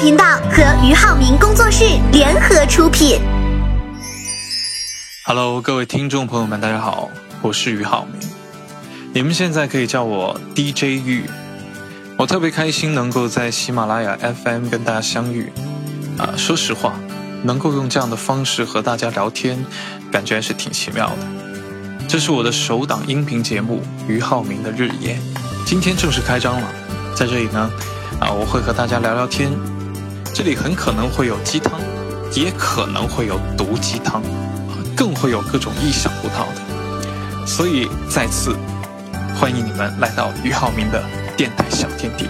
频道和俞灏明工作室联合出品。Hello，各位听众朋友们，大家好，我是俞灏明，你们现在可以叫我 DJ 玉。我特别开心能够在喜马拉雅 FM 跟大家相遇。啊，说实话，能够用这样的方式和大家聊天，感觉还是挺奇妙的。这是我的首档音频节目《俞灏明的日夜》，今天正式开张了。在这里呢，啊，我会和大家聊聊天。这里很可能会有鸡汤，也可能会有毒鸡汤，更会有各种意想不到的。所以再次欢迎你们来到俞灏明的电台小天地。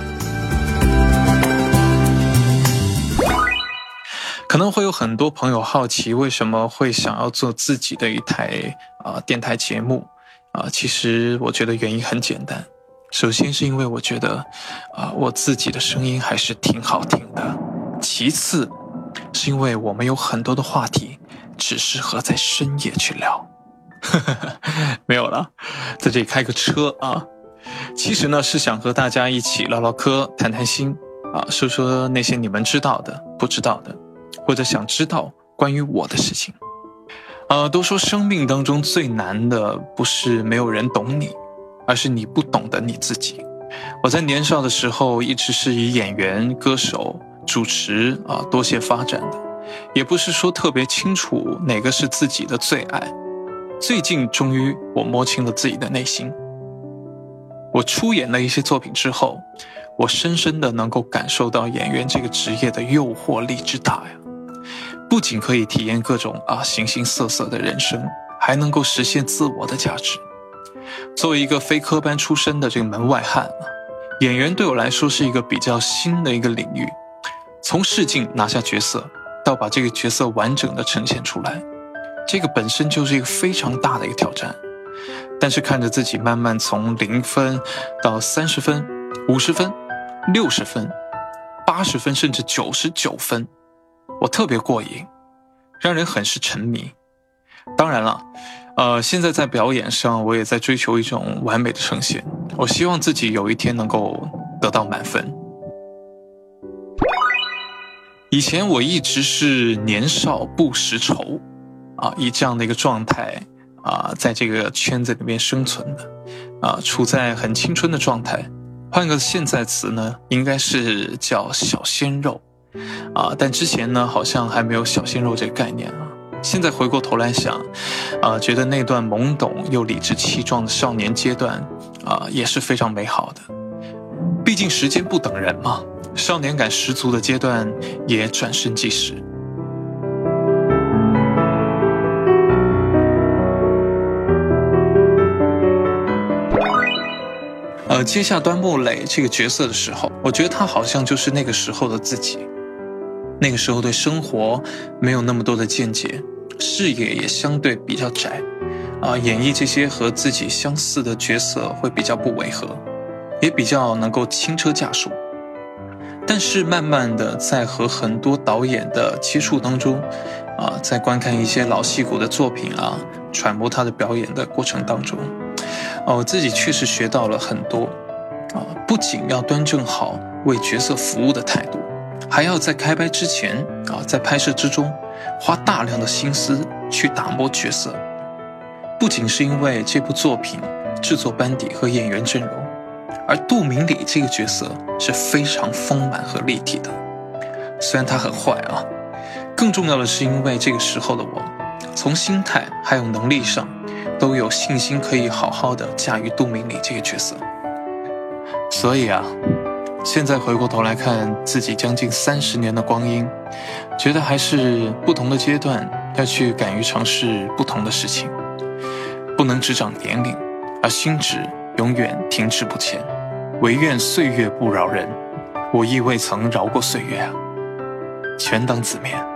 可能会有很多朋友好奇，为什么会想要做自己的一台啊电台节目啊？其实我觉得原因很简单，首先是因为我觉得啊我自己的声音还是挺好听的，其次是因为我们有很多的话题只适合在深夜去聊，没有了，在这里开个车啊，其实呢是想和大家一起唠唠嗑、谈谈心啊，说说那些你们知道的、不知道的。或者想知道关于我的事情，呃，都说生命当中最难的不是没有人懂你，而是你不懂得你自己。我在年少的时候一直是以演员、歌手、主持啊多些发展的，也不是说特别清楚哪个是自己的最爱。最近终于我摸清了自己的内心。我出演了一些作品之后，我深深的能够感受到演员这个职业的诱惑力之大呀。不仅可以体验各种啊形形色色的人生，还能够实现自我的价值。作为一个非科班出身的这个门外汉，演员对我来说是一个比较新的一个领域。从试镜拿下角色，到把这个角色完整的呈现出来，这个本身就是一个非常大的一个挑战。但是看着自己慢慢从零分到三十分、五十分、六十分、八十分，甚至九十九分。我特别过瘾，让人很是沉迷。当然了，呃，现在在表演上，我也在追求一种完美的呈现。我希望自己有一天能够得到满分。以前我一直是年少不识愁，啊，以这样的一个状态啊，在这个圈子里面生存的，啊，处在很青春的状态。换个现在词呢，应该是叫小鲜肉。啊，但之前呢，好像还没有小鲜肉这个概念啊。现在回过头来想，啊，觉得那段懵懂又理直气壮的少年阶段，啊，也是非常美好的。毕竟时间不等人嘛，少年感十足的阶段也转瞬即逝。呃，接下端木磊这个角色的时候，我觉得他好像就是那个时候的自己。那个时候对生活没有那么多的见解，视野也相对比较窄，啊，演绎这些和自己相似的角色会比较不违和，也比较能够轻车驾术。但是慢慢的在和很多导演的接触当中，啊，在观看一些老戏骨的作品啊，揣摩他的表演的过程当中，哦，我自己确实学到了很多，啊，不仅要端正好为角色服务的态度。还要在开拍之前啊，在拍摄之中，花大量的心思去打磨角色。不仅是因为这部作品制作班底和演员阵容，而杜明礼这个角色是非常丰满和立体的。虽然他很坏啊，更重要的是因为这个时候的我，从心态还有能力上，都有信心可以好好的驾驭杜明礼这个角色。所以啊。现在回过头来看自己将近三十年的光阴，觉得还是不同的阶段要去敢于尝试不同的事情，不能只长年龄，而心智永远停滞不前。唯愿岁月不饶人，我亦未曾饶过岁月啊，全当自勉。